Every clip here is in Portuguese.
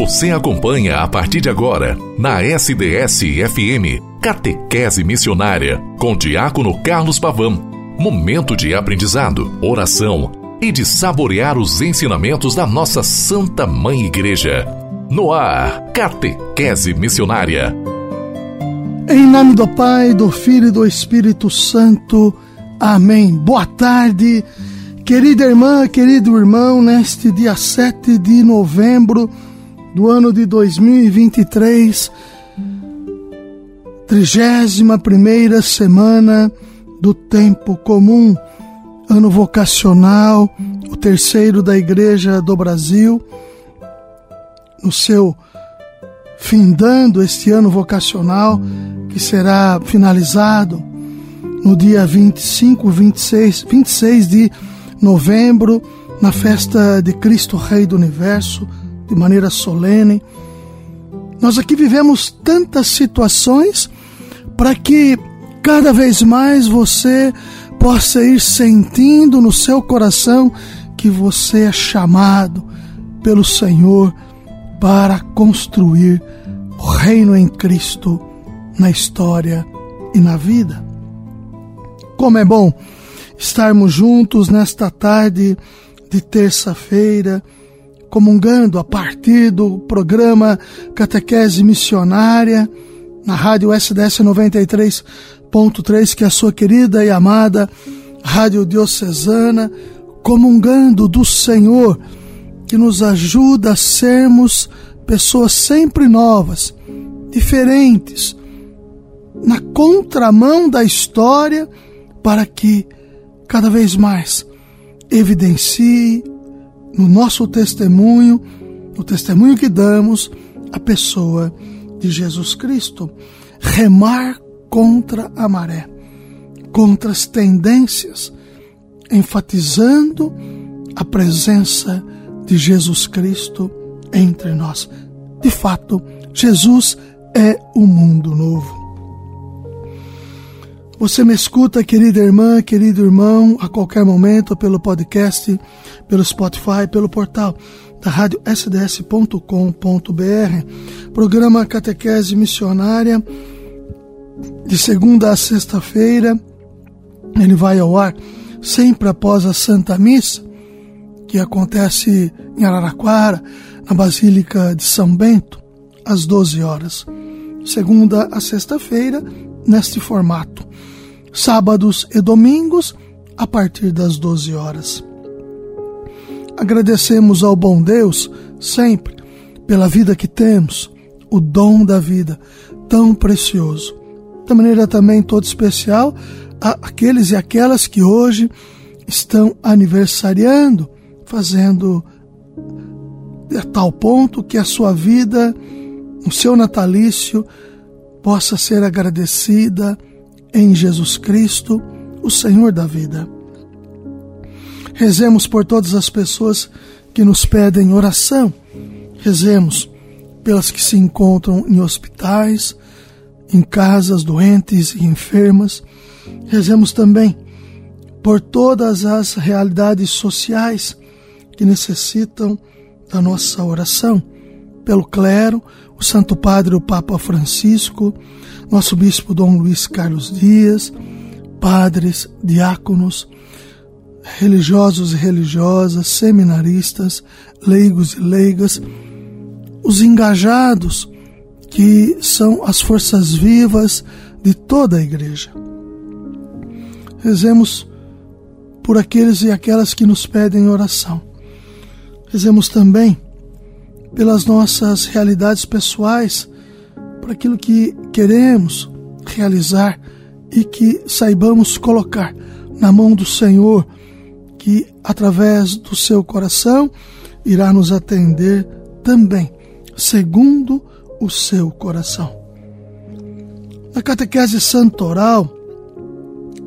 Você acompanha a partir de agora, na SDS-FM, Catequese Missionária, com Diácono Carlos Pavão. Momento de aprendizado, oração e de saborear os ensinamentos da nossa Santa Mãe Igreja. No ar, Catequese Missionária. Em nome do Pai, do Filho e do Espírito Santo. Amém. Boa tarde, querida irmã, querido irmão, neste dia 7 de novembro do ano de 2023, trigésima primeira semana do tempo comum, ano vocacional, o terceiro da Igreja do Brasil, no seu findando este ano vocacional que será finalizado no dia 25, 26, 26 de novembro, na festa de Cristo Rei do Universo, de maneira solene. Nós aqui vivemos tantas situações para que cada vez mais você possa ir sentindo no seu coração que você é chamado pelo Senhor para construir o reino em Cristo na história e na vida. Como é bom estarmos juntos nesta tarde de terça-feira comungando a partir do programa Catequese Missionária na rádio SDS 93.3, que é a sua querida e amada Rádio Diocesana, comungando do Senhor, que nos ajuda a sermos pessoas sempre novas, diferentes, na contramão da história, para que cada vez mais evidencie no nosso testemunho, no testemunho que damos, a pessoa de Jesus Cristo. Remar contra a maré, contra as tendências, enfatizando a presença de Jesus Cristo entre nós. De fato, Jesus é o mundo novo. Você me escuta, querida irmã, querido irmão, a qualquer momento pelo podcast, pelo Spotify, pelo portal da rádio sds.com.br. Programa Catequese Missionária de segunda a sexta-feira. Ele vai ao ar sempre após a Santa Missa, que acontece em Araraquara, na Basílica de São Bento, às 12 horas. Segunda a sexta-feira, neste formato sábados e domingos, a partir das 12 horas. Agradecemos ao bom Deus sempre pela vida que temos, o dom da vida tão precioso. Da maneira também toda especial aqueles e aquelas que hoje estão aniversariando, fazendo a tal ponto que a sua vida, o seu natalício, possa ser agradecida em Jesus Cristo, o Senhor da vida. Rezemos por todas as pessoas que nos pedem oração. Rezemos pelas que se encontram em hospitais, em casas doentes e enfermas. Rezemos também por todas as realidades sociais que necessitam da nossa oração, pelo clero, o Santo Padre, o Papa Francisco, nosso bispo Dom Luiz Carlos Dias, padres, diáconos, religiosos e religiosas, seminaristas, leigos e leigas, os engajados, que são as forças vivas de toda a igreja. Rezemos por aqueles e aquelas que nos pedem oração. Rezemos também pelas nossas realidades pessoais para aquilo que queremos realizar e que saibamos colocar na mão do Senhor, que através do seu coração irá nos atender também, segundo o seu coração. Na catequese santoral,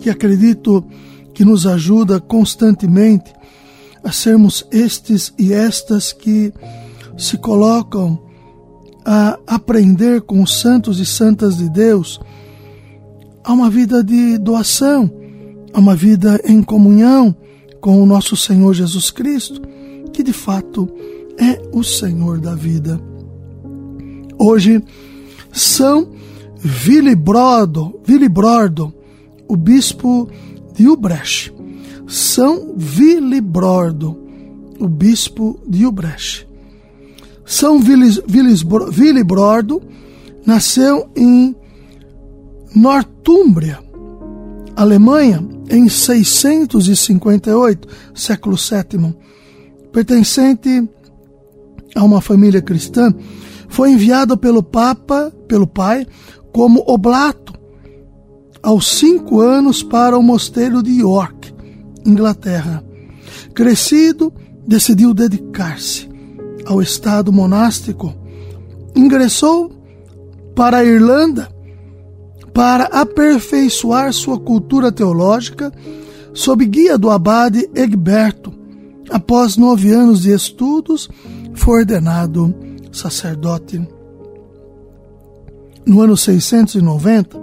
que acredito que nos ajuda constantemente a sermos estes e estas que se colocam a aprender com os santos e santas de Deus a uma vida de doação, a uma vida em comunhão com o nosso Senhor Jesus Cristo, que de fato é o Senhor da vida. Hoje, São Vilibrordo, Vilibrordo, o bispo de Ubrecht. São Vilibrordo, o bispo de Ubrecht. São Vilibrordo nasceu em Nortúmbria, Alemanha, em 658, século VII. Pertencente a uma família cristã, foi enviado pelo Papa, pelo pai, como oblato, aos cinco anos para o mosteiro de York, Inglaterra. Crescido, decidiu dedicar-se ao estado monástico. Ingressou para a Irlanda para aperfeiçoar sua cultura teológica sob guia do abade Egberto. Após nove anos de estudos, foi ordenado sacerdote. No ano 690,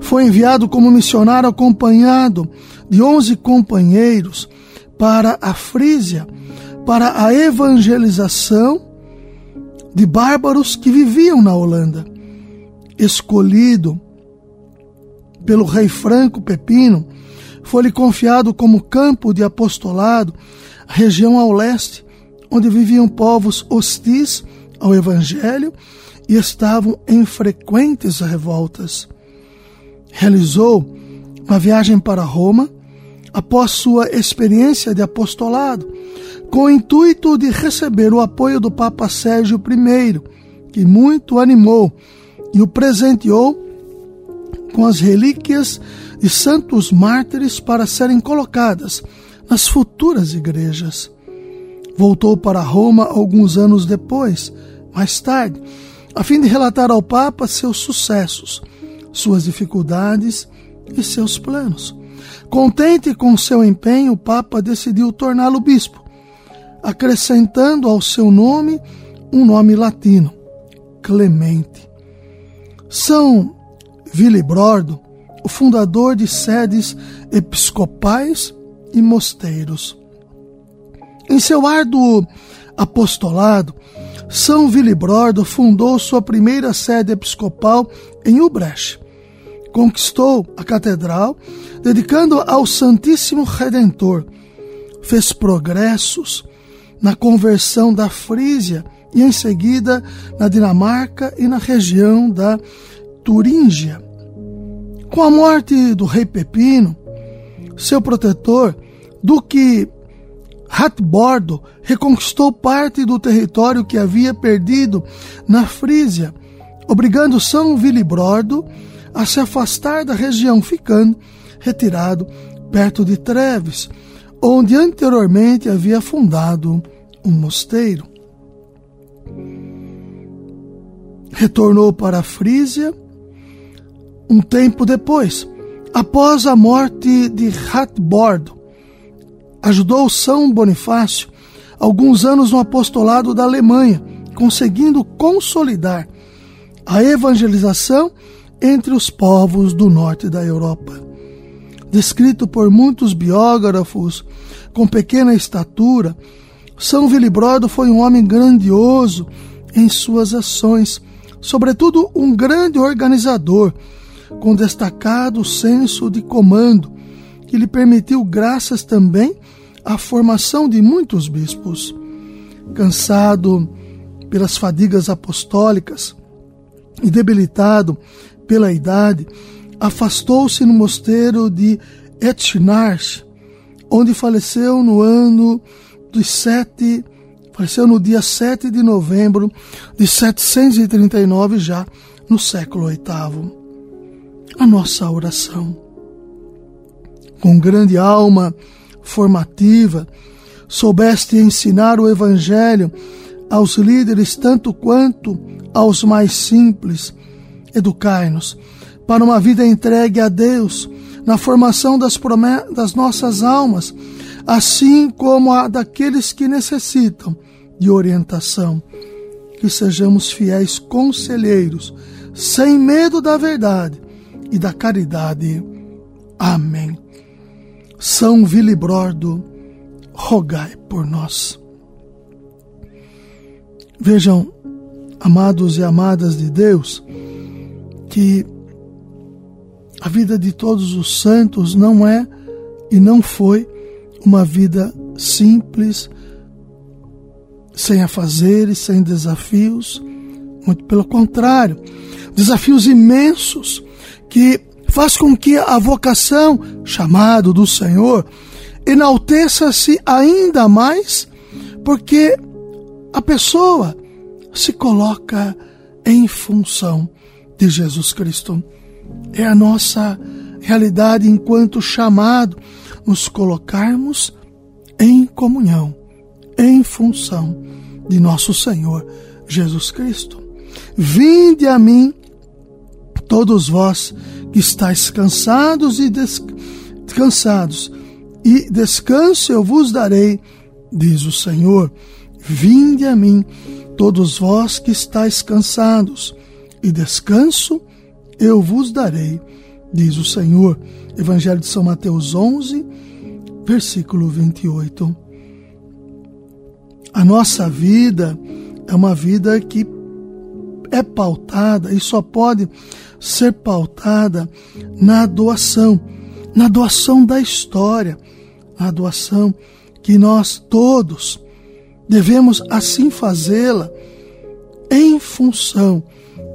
foi enviado como missionário acompanhado de onze companheiros para a Frísia, para a evangelização de bárbaros que viviam na Holanda. Escolhido pelo rei Franco Pepino, foi-lhe confiado como campo de apostolado a região ao leste, onde viviam povos hostis ao Evangelho e estavam em frequentes revoltas. Realizou uma viagem para Roma após sua experiência de apostolado, com o intuito de receber o apoio do Papa Sérgio I, que muito animou e o presenteou com as relíquias de santos mártires para serem colocadas nas futuras igrejas. Voltou para Roma alguns anos depois, mais tarde, a fim de relatar ao Papa seus sucessos, suas dificuldades e seus planos. Contente com seu empenho, o Papa decidiu torná-lo bispo, acrescentando ao seu nome um nome latino, Clemente. São Vilibrordo, o fundador de sedes episcopais e mosteiros. Em seu árduo apostolado, São Vilibrordo fundou sua primeira sede episcopal em Ubrecht. Conquistou a catedral, dedicando ao Santíssimo Redentor. Fez progressos na conversão da Frísia e, em seguida, na Dinamarca e na região da Turíngia. Com a morte do rei Pepino, seu protetor, Duque Ratbordo reconquistou parte do território que havia perdido na Frísia, obrigando São Vilibrordo a se afastar da região, ficando retirado perto de Treves, onde anteriormente havia fundado um mosteiro. Retornou para a Frísia um tempo depois, após a morte de Ratbordo, ajudou São Bonifácio alguns anos no apostolado da Alemanha, conseguindo consolidar a evangelização entre os povos do norte da Europa. Descrito por muitos biógrafos com pequena estatura, São Vilibrodo foi um homem grandioso em suas ações, sobretudo um grande organizador, com destacado senso de comando, que lhe permitiu graças também a formação de muitos bispos. Cansado pelas fadigas apostólicas e debilitado pela idade, afastou-se no mosteiro de Etchnarch, onde faleceu no ano dos sete, faleceu no dia 7 de novembro de 739, já no século VIII. A nossa oração. Com grande alma, formativa, soubeste ensinar o Evangelho aos líderes tanto quanto aos mais simples. Educai-nos para uma vida entregue a Deus, na formação das, das nossas almas, assim como a daqueles que necessitam de orientação. Que sejamos fiéis conselheiros, sem medo da verdade e da caridade. Amém. São Vilibrordo, rogai por nós. Vejam amados e amadas de Deus, que a vida de todos os santos não é e não foi uma vida simples, sem afazeres, sem desafios, muito pelo contrário, desafios imensos que faz com que a vocação, chamado do Senhor, enalteça-se ainda mais, porque a pessoa se coloca em função de Jesus Cristo. É a nossa realidade enquanto chamado nos colocarmos em comunhão, em função de nosso Senhor Jesus Cristo. Vinde a mim, todos vós que estáis cansados e descansados, e descanso eu vos darei, diz o Senhor. Vinde a mim, todos vós que estáis cansados, e descanso eu vos darei, diz o Senhor. Evangelho de São Mateus 11, versículo 28. A nossa vida é uma vida que é pautada e só pode ser pautada na doação, na doação da história, a doação que nós todos devemos assim fazê-la em função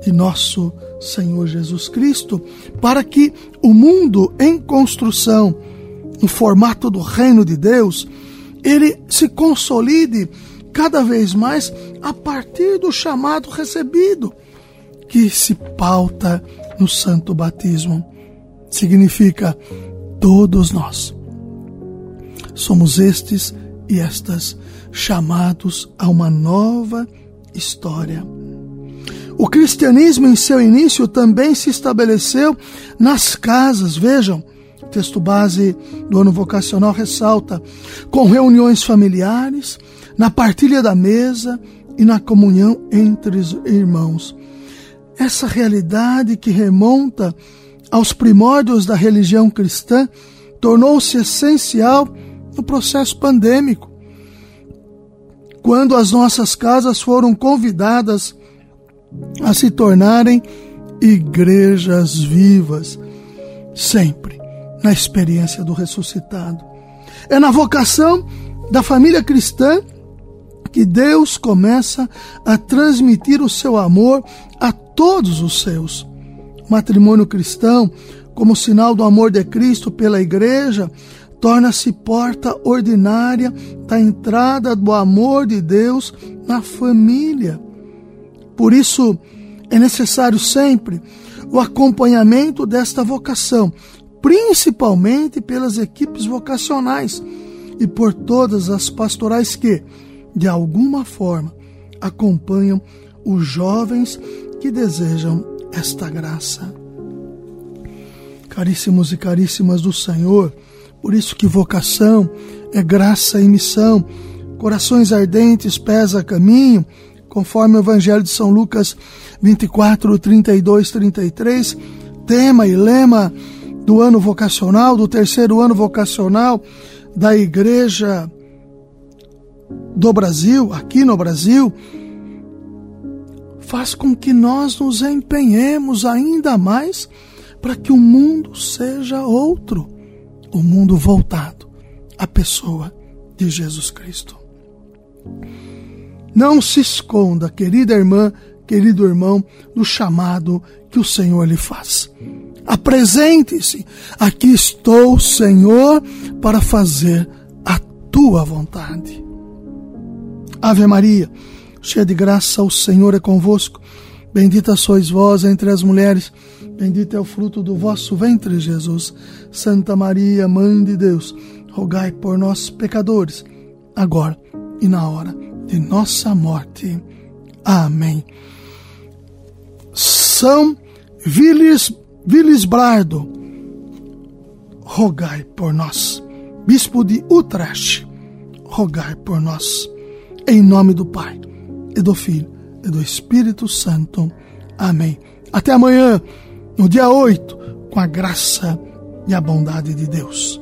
de nosso Senhor Jesus Cristo, para que o mundo em construção, no formato do reino de Deus, ele se consolide cada vez mais a partir do chamado recebido, que se pauta no santo batismo. Significa todos nós. Somos estes e estas chamados a uma nova história. O cristianismo, em seu início, também se estabeleceu nas casas. Vejam, texto base do ano vocacional ressalta: com reuniões familiares, na partilha da mesa e na comunhão entre os irmãos. Essa realidade que remonta aos primórdios da religião cristã tornou-se essencial no processo pandêmico quando as nossas casas foram convidadas a se tornarem igrejas vivas, sempre na experiência do ressuscitado. É na vocação da família cristã que Deus começa a transmitir o seu amor a todos os seus. O matrimônio cristão, como sinal do amor de Cristo pela igreja, torna-se porta ordinária da entrada do amor de Deus na família. Por isso, é necessário sempre o acompanhamento desta vocação, principalmente pelas equipes vocacionais e por todas as pastorais que, de alguma forma, acompanham os jovens que desejam esta graça. Caríssimos e caríssimas do Senhor, por isso que vocação é graça e missão. Corações ardentes, pés a caminho, conforme o Evangelho de São Lucas 24, 32, 33, tema e lema do ano vocacional, do terceiro ano vocacional da Igreja do Brasil, aqui no Brasil, faz com que nós nos empenhemos ainda mais para que o mundo seja outro o mundo voltado à pessoa de Jesus Cristo. Não se esconda, querida irmã, querido irmão, do chamado que o Senhor lhe faz. Apresente-se. Aqui estou, Senhor, para fazer a tua vontade. Ave Maria, cheia de graça, o Senhor é convosco. Bendita sois vós entre as mulheres Bendito é o fruto do vosso ventre, Jesus. Santa Maria, Mãe de Deus, rogai por nós, pecadores, agora e na hora de nossa morte. Amém. São Vilis, Vilisbrardo, rogai por nós. Bispo de Utrecht, rogai por nós. Em nome do Pai, e do Filho, e do Espírito Santo. Amém. Até amanhã no dia 8, com a graça e a bondade de Deus.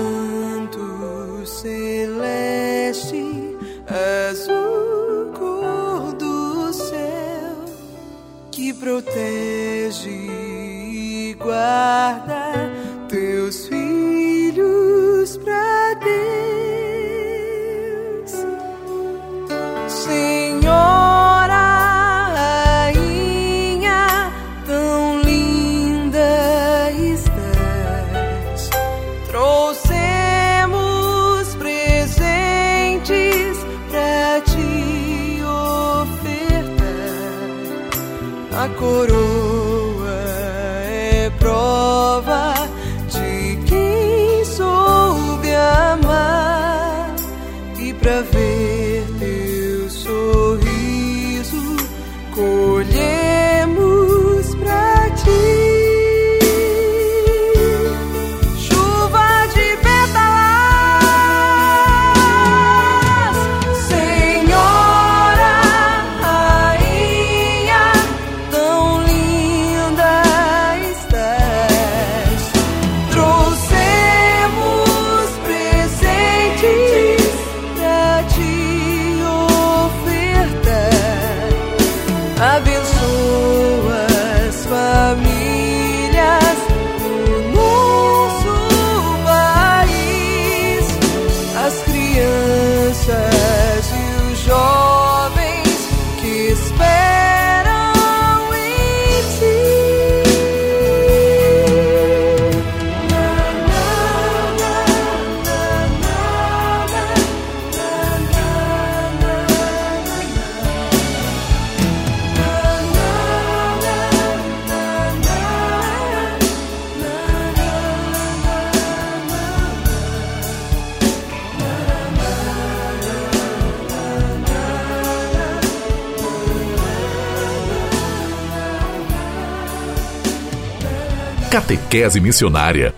manto celeste azul cor do céu que protege e guarda teus a coroa. catequese missionária.